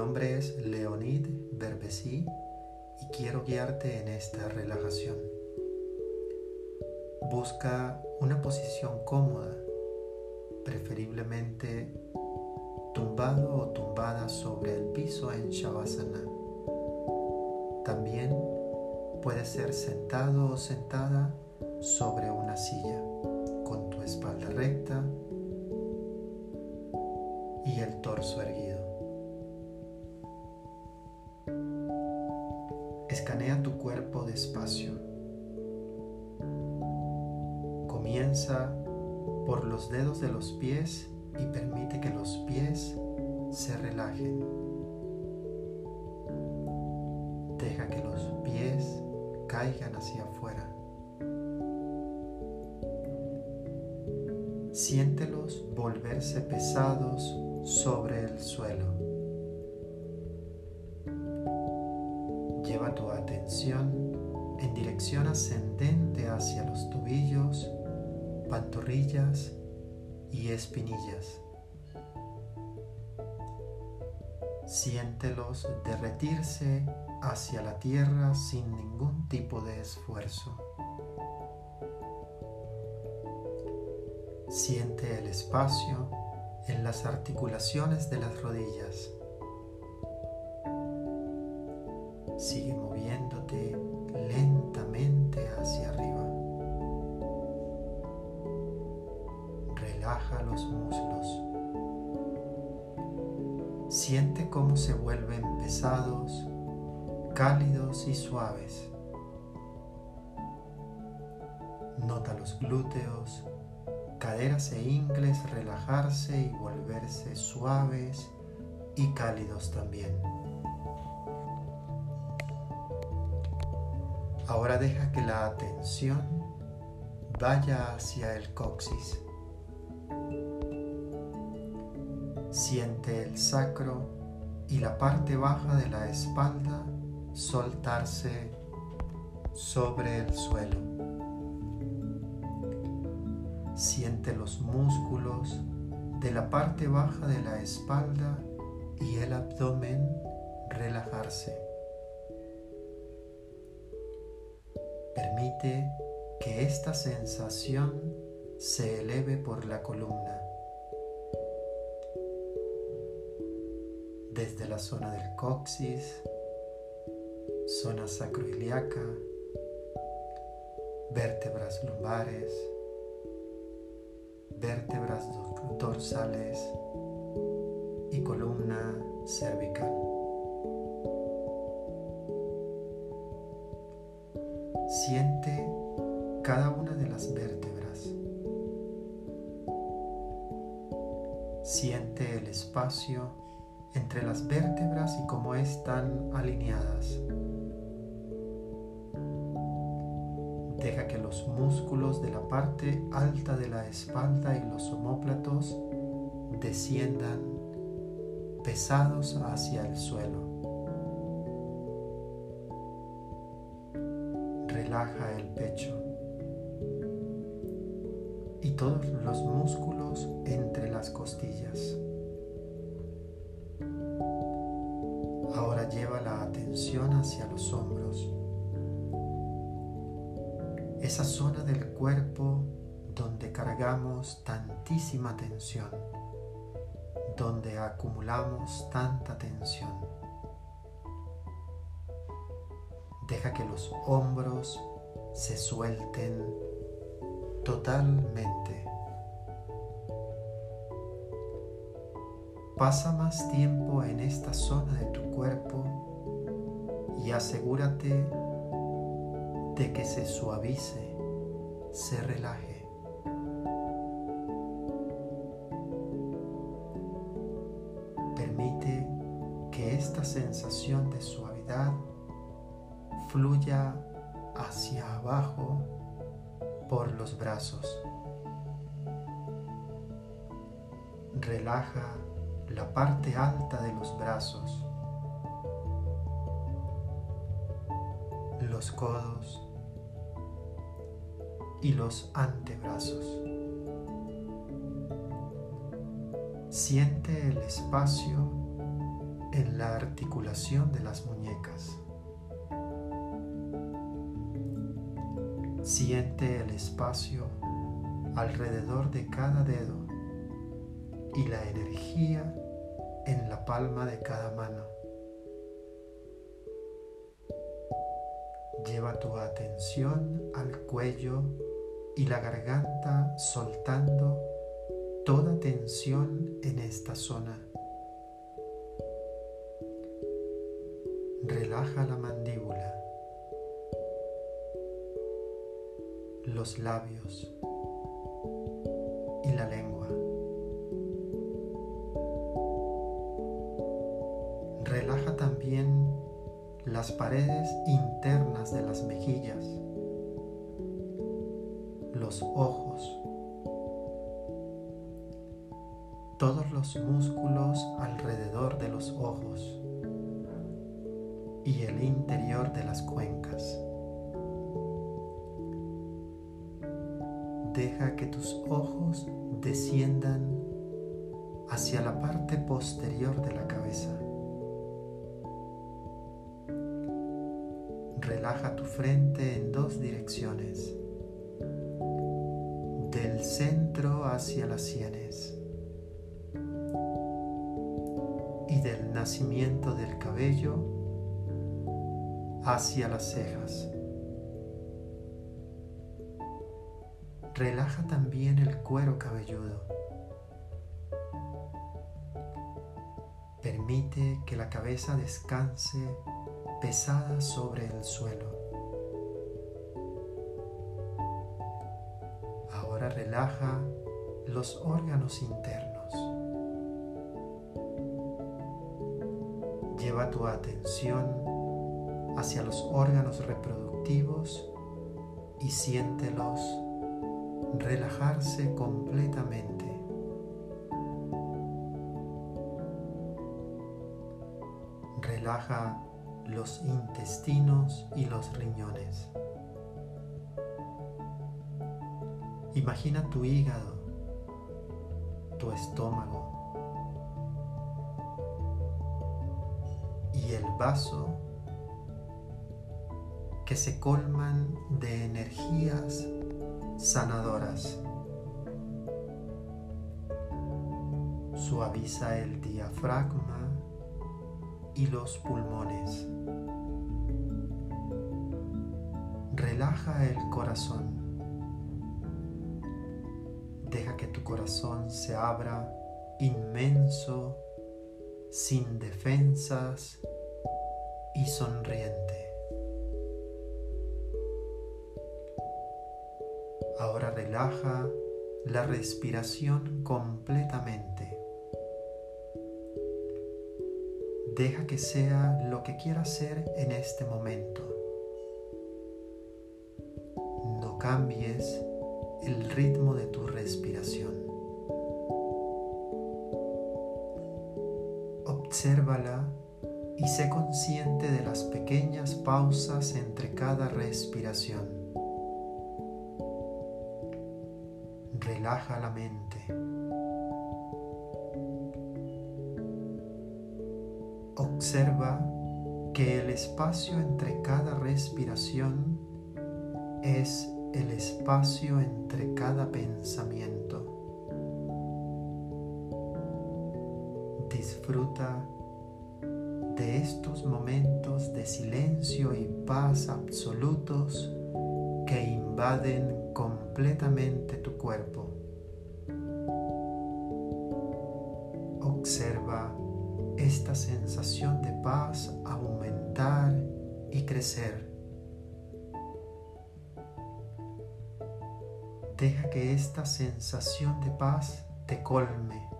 nombre es Leonid Berbesi y quiero guiarte en esta relajación. Busca una posición cómoda, preferiblemente tumbado o tumbada sobre el piso en Shavasana. También puede ser sentado o sentada sobre una silla con tu espalda recta Escanea tu cuerpo despacio. Comienza por los dedos de los pies y permite que los pies se relajen. Deja que los pies caigan hacia afuera. Siéntelos volverse pesados sobre el suelo. Lleva tu atención en dirección ascendente hacia los tobillos, pantorrillas y espinillas. Siéntelos derretirse hacia la tierra sin ningún tipo de esfuerzo. Siente el espacio en las articulaciones de las rodillas. Sigue moviéndote lentamente hacia arriba. Relaja los muslos. Siente cómo se vuelven pesados, cálidos y suaves. Nota los glúteos, caderas e ingles relajarse y volverse suaves y cálidos también. Ahora deja que la atención vaya hacia el coxis. Siente el sacro y la parte baja de la espalda soltarse sobre el suelo. Siente los músculos de la parte baja de la espalda y el abdomen relajarse. Permite que esta sensación se eleve por la columna. Desde la zona del coxis, zona sacroiliaca, vértebras lumbares, vértebras dorsales y columna cervical. Siente cada una de las vértebras. Siente el espacio entre las vértebras y cómo están alineadas. Deja que los músculos de la parte alta de la espalda y los omóplatos desciendan pesados hacia el suelo. Relaja el pecho y todos los músculos entre las costillas. Ahora lleva la atención hacia los hombros esa zona del cuerpo donde cargamos tantísima tensión, donde acumulamos tanta tensión. Deja que los hombros se suelten totalmente. Pasa más tiempo en esta zona de tu cuerpo y asegúrate de que se suavice, se relaje. Permite que esta sensación de suavidad fluya hacia abajo por los brazos. Relaja la parte alta de los brazos, los codos, y los antebrazos. Siente el espacio en la articulación de las muñecas. Siente el espacio alrededor de cada dedo y la energía en la palma de cada mano. Lleva tu atención al cuello y la garganta soltando toda tensión en esta zona. Relaja la mandíbula, los labios y la lengua. Relaja también las paredes internas de las mejillas, los ojos, todos los músculos alrededor de los ojos y el interior de las cuencas. Deja que tus ojos desciendan hacia la parte posterior de la cabeza. Relaja tu frente en dos direcciones, del centro hacia las sienes y del nacimiento del cabello hacia las cejas. Relaja también el cuero cabelludo. Permite que la cabeza descanse pesada sobre el suelo. Ahora relaja los órganos internos. Lleva tu atención hacia los órganos reproductivos y siéntelos relajarse completamente. Relaja los intestinos y los riñones. Imagina tu hígado, tu estómago y el vaso que se colman de energías sanadoras. Suaviza el diafragma y los pulmones. Relaja el corazón. Deja que tu corazón se abra inmenso, sin defensas y sonriente. Relaja la respiración completamente. Deja que sea lo que quiera ser en este momento. No cambies el ritmo de tu respiración. Obsérvala y sé consciente de las pequeñas pausas entre cada respiración. Relaja la mente. Observa que el espacio entre cada respiración es el espacio entre cada pensamiento. Disfruta de estos momentos de silencio y paz absolutos que invaden completamente tu cuerpo. Observa esta sensación de paz aumentar y crecer. Deja que esta sensación de paz te colme,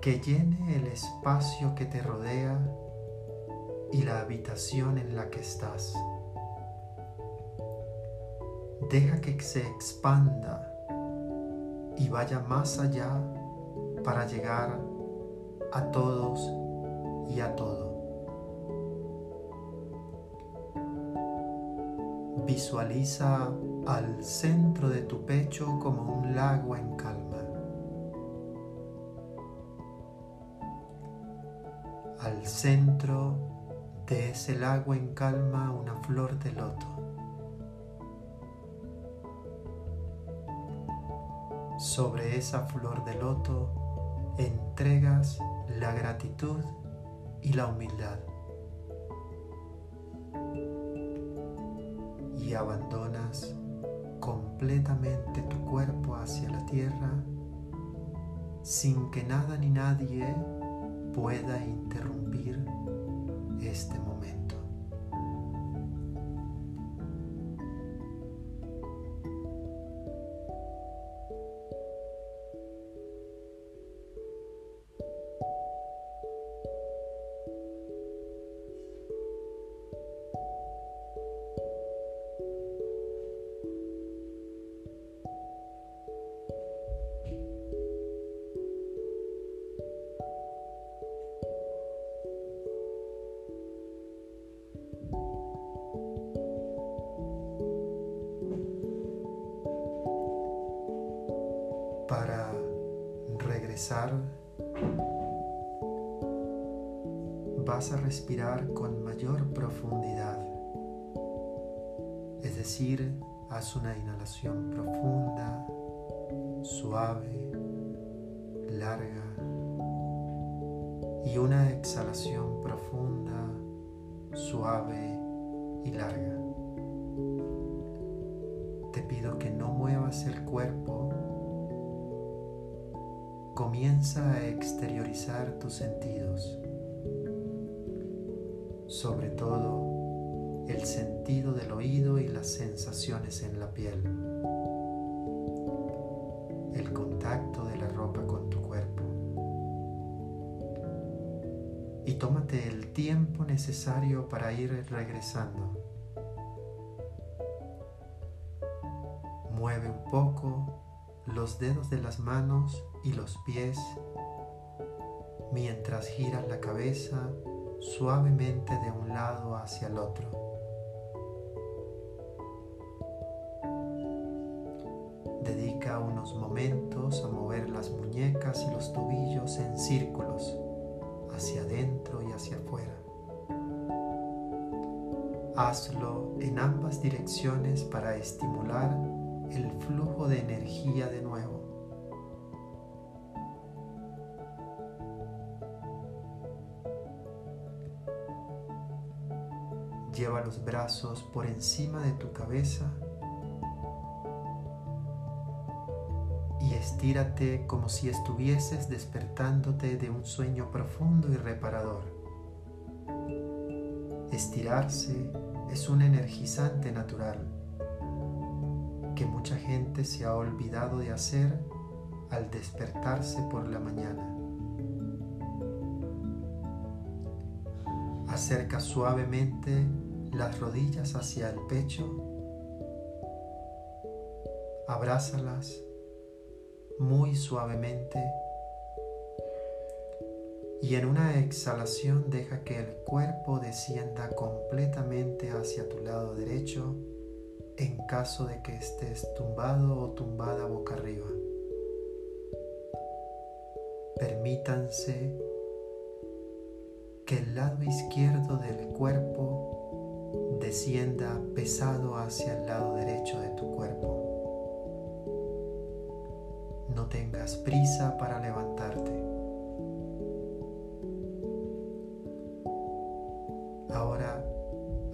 que llene el espacio que te rodea y la habitación en la que estás. Deja que se expanda y vaya más allá para llegar a todos y a todo. Visualiza al centro de tu pecho como un lago en calma. Al centro de ese lago en calma una flor de loto. Sobre esa flor de loto entregas la gratitud y la humildad. Y abandonas completamente tu cuerpo hacia la tierra sin que nada ni nadie pueda interrumpir este momento. Vas a respirar con mayor profundidad. Es decir, haz una inhalación profunda, suave, larga y una exhalación profunda, suave y larga. Te pido que no muevas el cuerpo comienza a exteriorizar tus sentidos, sobre todo el sentido del oído y las sensaciones en la piel, el contacto de la ropa con tu cuerpo. Y tómate el tiempo necesario para ir regresando. Mueve un poco los dedos de las manos y los pies mientras giras la cabeza suavemente de un lado hacia el otro. Dedica unos momentos a mover las muñecas y los tobillos en círculos hacia adentro y hacia afuera. Hazlo en ambas direcciones para estimular el flujo de energía de nuevo. Brazos por encima de tu cabeza y estírate como si estuvieses despertándote de un sueño profundo y reparador. Estirarse es un energizante natural que mucha gente se ha olvidado de hacer al despertarse por la mañana. Acerca suavemente las rodillas hacia el pecho, abrázalas muy suavemente y en una exhalación deja que el cuerpo descienda completamente hacia tu lado derecho en caso de que estés tumbado o tumbada boca arriba. Permítanse que el lado izquierdo del cuerpo descienda pesado hacia el lado derecho de tu cuerpo. No tengas prisa para levantarte.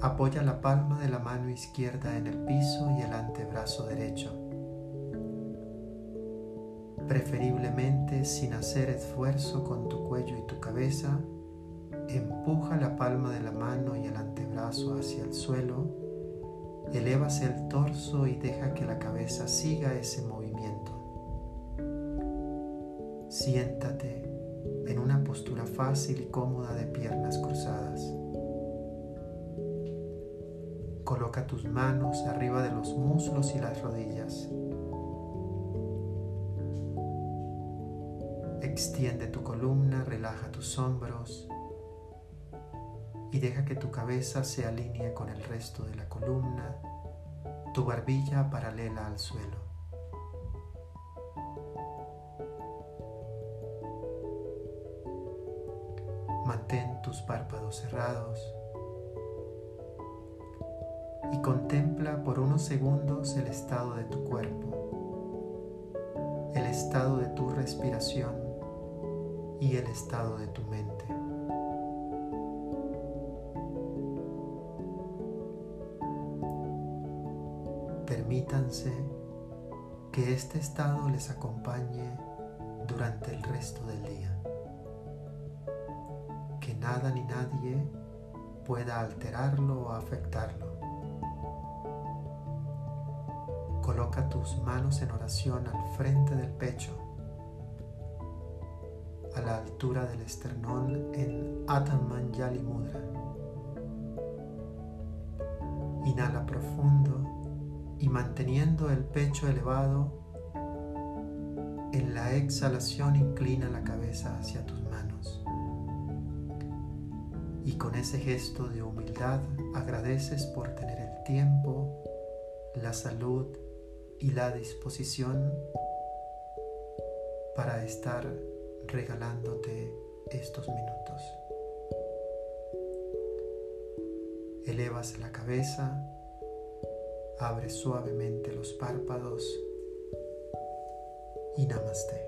Apoya la palma de la mano izquierda en el piso y el antebrazo derecho. Preferiblemente sin hacer esfuerzo con tu cuello y tu cabeza, empuja la palma de la mano y el antebrazo hacia el suelo, elevas el torso y deja que la cabeza siga ese movimiento. Siéntate en una postura fácil y cómoda de piernas cruzadas. Coloca tus manos arriba de los muslos y las rodillas. Extiende tu columna, relaja tus hombros y deja que tu cabeza se alinee con el resto de la columna, tu barbilla paralela al suelo. Mantén tus párpados cerrados y contempla por unos segundos el estado de tu cuerpo, el estado de tu respiración y el estado de tu mente. Este estado les acompañe durante el resto del día. Que nada ni nadie pueda alterarlo o afectarlo. Coloca tus manos en oración al frente del pecho, a la altura del esternón en Atamanjali Mudra. Inhala profundo y manteniendo el pecho elevado, en la exhalación inclina la cabeza hacia tus manos. Y con ese gesto de humildad agradeces por tener el tiempo, la salud y la disposición para estar regalándote estos minutos. Elevas la cabeza, abres suavemente los párpados y namaste.